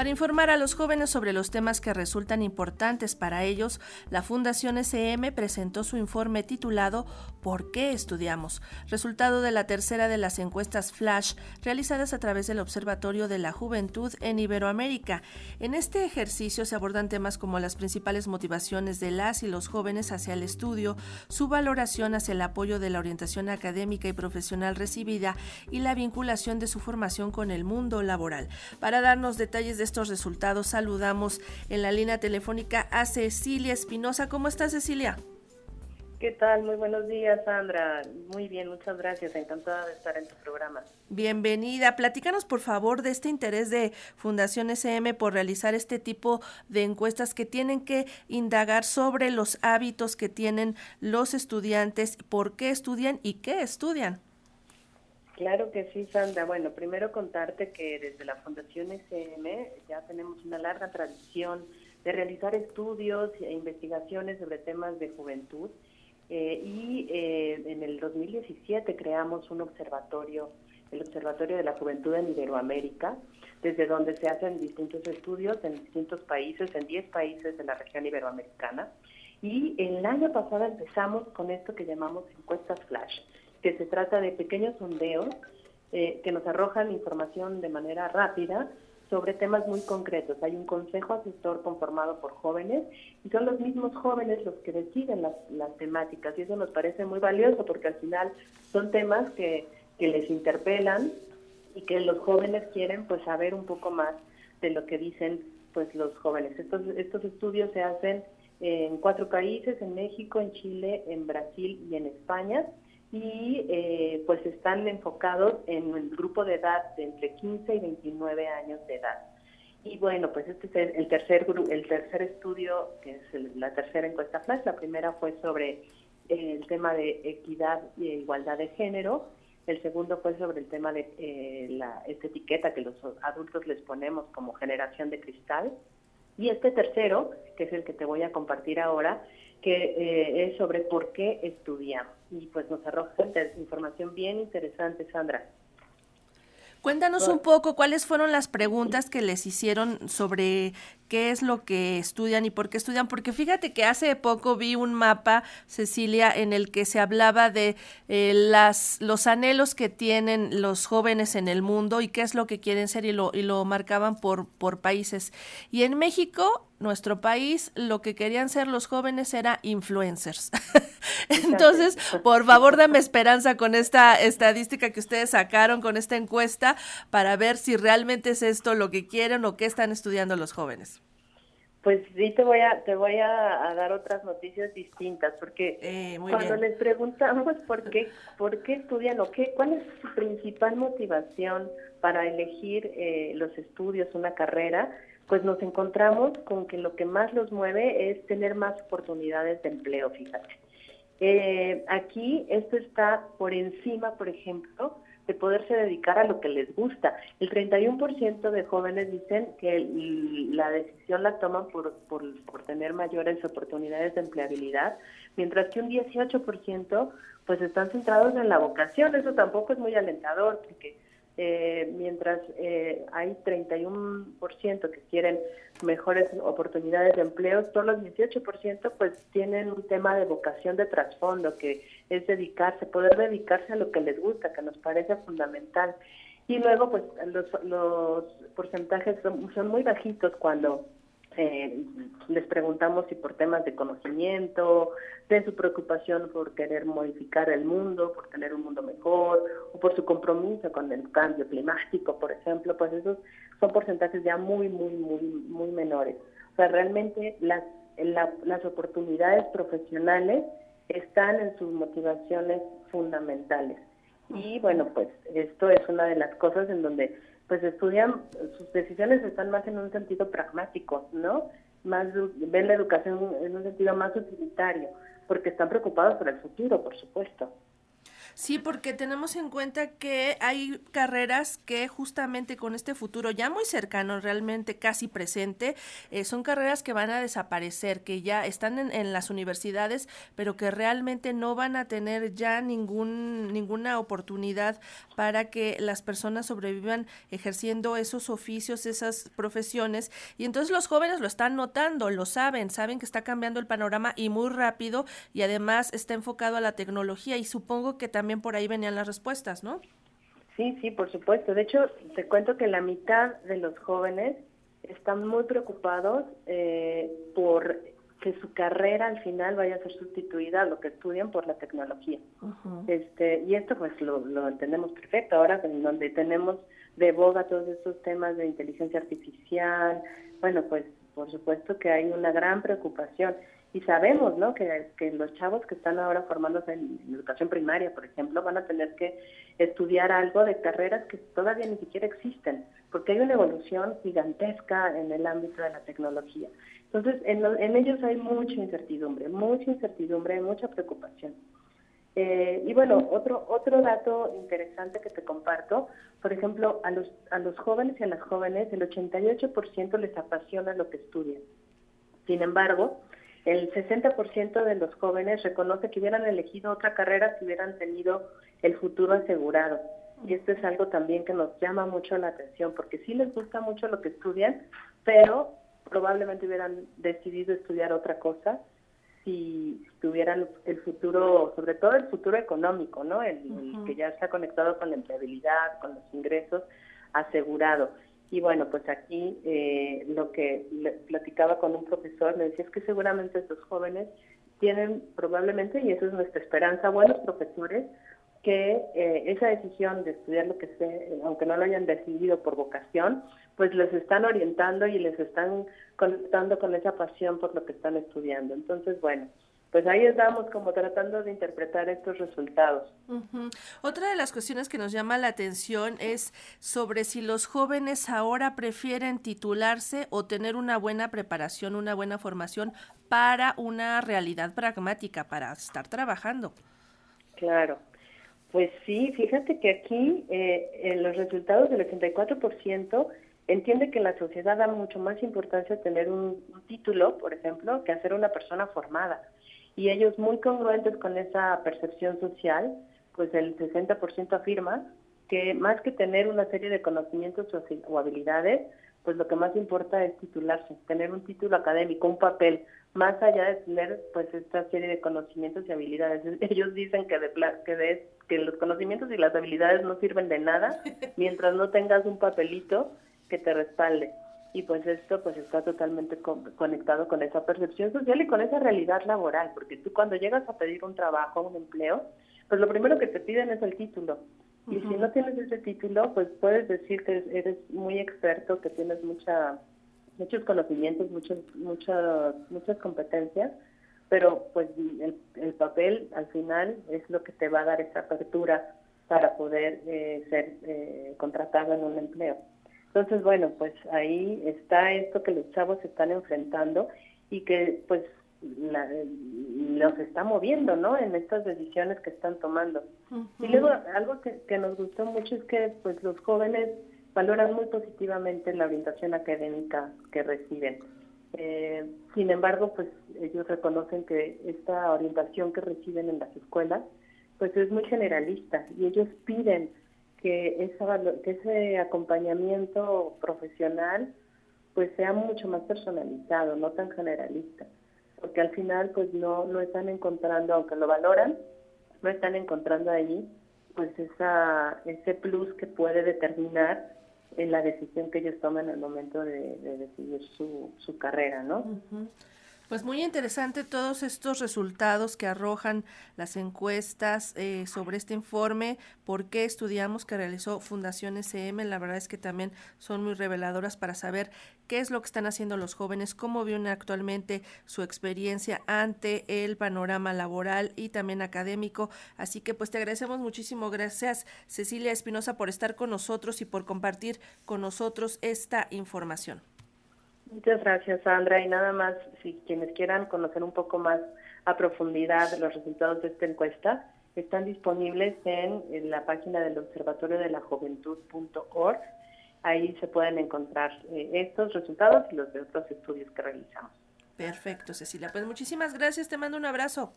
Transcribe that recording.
Para informar a los jóvenes sobre los temas que resultan importantes para ellos, la Fundación SM presentó su informe titulado ¿Por qué estudiamos? Resultado de la tercera de las encuestas Flash realizadas a través del Observatorio de la Juventud en Iberoamérica. En este ejercicio se abordan temas como las principales motivaciones de las y los jóvenes hacia el estudio, su valoración hacia el apoyo de la orientación académica y profesional recibida y la vinculación de su formación con el mundo laboral. Para darnos detalles de estos resultados, saludamos en la línea telefónica a Cecilia Espinosa. ¿Cómo estás, Cecilia? ¿Qué tal? Muy buenos días, Sandra. Muy bien, muchas gracias. Encantada de estar en tu programa. Bienvenida. Platícanos, por favor, de este interés de Fundación SM por realizar este tipo de encuestas que tienen que indagar sobre los hábitos que tienen los estudiantes, por qué estudian y qué estudian. Claro que sí, Sandra. Bueno, primero contarte que desde la Fundación SM ya tenemos una larga tradición de realizar estudios e investigaciones sobre temas de juventud eh, y eh, en el 2017 creamos un observatorio, el Observatorio de la Juventud en Iberoamérica, desde donde se hacen distintos estudios en distintos países, en 10 países de la región iberoamericana. Y el año pasado empezamos con esto que llamamos encuestas flash que se trata de pequeños sondeos eh, que nos arrojan información de manera rápida sobre temas muy concretos. Hay un consejo asesor conformado por jóvenes y son los mismos jóvenes los que deciden las, las temáticas y eso nos parece muy valioso porque al final son temas que, que les interpelan y que los jóvenes quieren pues saber un poco más de lo que dicen pues los jóvenes. Estos, estos estudios se hacen en cuatro países, en México, en Chile, en Brasil y en España y eh, pues están enfocados en el grupo de edad de entre 15 y 29 años de edad. Y bueno, pues este es el tercer el tercer estudio, que es la tercera encuesta flash. La primera fue sobre el tema de equidad y igualdad de género. El segundo fue sobre el tema de eh, la, esta etiqueta que los adultos les ponemos como generación de cristal. Y este tercero, que es el que te voy a compartir ahora, que eh, es sobre por qué estudiamos. Y pues nos arroja información bien interesante, Sandra. Cuéntanos un poco cuáles fueron las preguntas que les hicieron sobre qué es lo que estudian y por qué estudian, porque fíjate que hace poco vi un mapa, Cecilia, en el que se hablaba de eh, las, los anhelos que tienen los jóvenes en el mundo y qué es lo que quieren ser y lo, y lo marcaban por, por países. Y en México nuestro país lo que querían ser los jóvenes era influencers. Entonces, por favor, dame esperanza con esta estadística que ustedes sacaron, con esta encuesta, para ver si realmente es esto lo que quieren o qué están estudiando los jóvenes. Pues sí, te voy a, te voy a, dar otras noticias distintas, porque eh, cuando les preguntamos por qué, por qué estudian o qué, cuál es su principal motivación para elegir eh, los estudios, una carrera, pues nos encontramos con que lo que más los mueve es tener más oportunidades de empleo, fíjate. Eh, aquí esto está por encima, por ejemplo, de poderse dedicar a lo que les gusta. El 31% de jóvenes dicen que la decisión la toman por, por, por, tener mayores oportunidades de empleabilidad, mientras que un 18% pues están centrados en la vocación. Eso tampoco es muy alentador, porque eh, mientras eh, hay 31% que quieren mejores oportunidades de empleo, solo el 18% pues tienen un tema de vocación de trasfondo, que es dedicarse, poder dedicarse a lo que les gusta, que nos parece fundamental. Y luego pues los, los porcentajes son, son muy bajitos cuando eh, les preguntamos si por temas de conocimiento, de su preocupación por querer modificar el mundo, por tener un mundo mejor, o por su compromiso con el cambio climático, por ejemplo, pues esos son porcentajes ya muy, muy, muy, muy menores. O sea, realmente las, las oportunidades profesionales están en sus motivaciones fundamentales. Y bueno, pues esto es una de las cosas en donde pues estudian, sus decisiones están más en un sentido pragmático, ¿no? Más ven la educación en un sentido más utilitario, porque están preocupados por el futuro, por supuesto. Sí, porque tenemos en cuenta que hay carreras que justamente con este futuro ya muy cercano, realmente casi presente, eh, son carreras que van a desaparecer, que ya están en, las universidades, pero que realmente no van a tener ya ningún, ninguna oportunidad para que las personas sobrevivan ejerciendo esos oficios, esas profesiones. Y entonces los jóvenes lo están notando, lo saben, saben que está cambiando el panorama y muy rápido y además está enfocado a la tecnología y supongo que también por ahí venían las respuestas, ¿no? Sí, sí, por supuesto. De hecho, te cuento que la mitad de los jóvenes están muy preocupados eh, por que su carrera al final vaya a ser sustituida a lo que estudian por la tecnología. este Y esto pues lo, lo entendemos perfecto ahora, en donde tenemos de boga todos estos temas de inteligencia artificial, bueno, pues por supuesto que hay una gran preocupación y sabemos ¿no? que, que los chavos que están ahora formándose en, educación primaria, por ejemplo, van a tener que estudiar algo de carreras que todavía ni siquiera existen, porque hay una evolución gigantesca en el ámbito de la tecnología. Entonces, en, en ellos hay mucha incertidumbre, mucha incertidumbre, mucha preocupación. Eh, y bueno, otro, otro dato interesante que te comparto, por ejemplo, a los, a los jóvenes y a las jóvenes, el 88% les apasiona lo que estudian. Sin embargo, el 60% de los jóvenes reconoce que hubieran elegido otra carrera si hubieran tenido el futuro asegurado. Y esto es algo también que nos llama mucho la atención, porque sí les gusta mucho lo que estudian, pero probablemente hubieran decidido estudiar otra cosa si tuvieran el futuro, sobre todo el futuro económico, ¿no? El, que ya está conectado con la empleabilidad, con los ingresos asegurado. Y bueno, pues aquí eh, lo que platicaba con un profesor, le decía es que seguramente estos jóvenes tienen probablemente, y eso es nuestra esperanza, buenos profesores, que eh, esa decisión de estudiar lo que sea, aunque no lo hayan decidido por vocación, pues les están orientando y les están conectando con esa pasión por lo que están estudiando. Entonces, bueno, pues ahí estamos como tratando de interpretar estos resultados. Otra de las cuestiones que nos llama la atención es sobre si los jóvenes ahora prefieren titularse o tener una buena preparación, una buena formación para una realidad pragmática, para estar trabajando. Claro. Pues sí, fíjate que aquí eh, en los resultados del 84% entiende que la sociedad da mucho más importancia a tener un, un título, por ejemplo, que a ser una persona formada y ellos muy congruentes con esa percepción social, pues el 60% afirma que más que tener una serie de conocimientos o habilidades, pues lo que más importa es titularse, tener un título académico, un papel, más allá de tener pues esta serie de conocimientos y habilidades. Ellos dicen que de, que, de, que los conocimientos y las habilidades no sirven de nada mientras no tengas un papelito que te respalde y pues esto pues está totalmente conectado con esa percepción social y con esa realidad laboral, porque tú cuando llegas a pedir un trabajo, un empleo, pues lo primero que te piden es el título. Y si no tienes ese título, pues puedes decir que eres muy experto, que tienes mucha muchos conocimientos, muchos muchas muchas competencias, pero pues el, el, papel al final es lo que te va a dar esa apertura para poder eh, ser eh, contratado en un empleo. Entonces, bueno, pues ahí está esto que los chavos están enfrentando y que pues los está moviendo, ¿no? En estas decisiones que están tomando. Y luego algo que, que, nos gustó mucho es que pues los jóvenes valoran muy positivamente la orientación académica que reciben. Eh, sin embargo, pues ellos reconocen que esta orientación que reciben en las escuelas pues es muy generalista y ellos piden que, esa, que ese acompañamiento profesional pues sea mucho más personalizado, no tan generalista, porque al final pues no, no están encontrando, aunque lo valoran, no están encontrando ahí pues esa, ese plus que puede determinar en la decisión que ellos toman al momento de, decidir su, su carrera, ¿no? Pues muy interesante todos estos resultados que arrojan las encuestas eh, sobre este informe, por qué estudiamos que realizó Fundación SM. La verdad es que también son muy reveladoras para saber qué es lo que están haciendo los jóvenes, cómo viven actualmente su experiencia ante el panorama laboral y también académico. Así que pues te agradecemos muchísimo. Gracias Cecilia Espinosa por estar con nosotros y por compartir con nosotros esta información. Muchas gracias, Sandra. Y nada más, si quienes quieran conocer un poco más a profundidad los resultados de esta encuesta, están disponibles en, la página del Observatorio de la Juventud.org. Ahí se pueden encontrar eh, estos resultados y los de otros estudios que realizamos. Perfecto, Cecilia. Pues muchísimas gracias. Te mando un abrazo.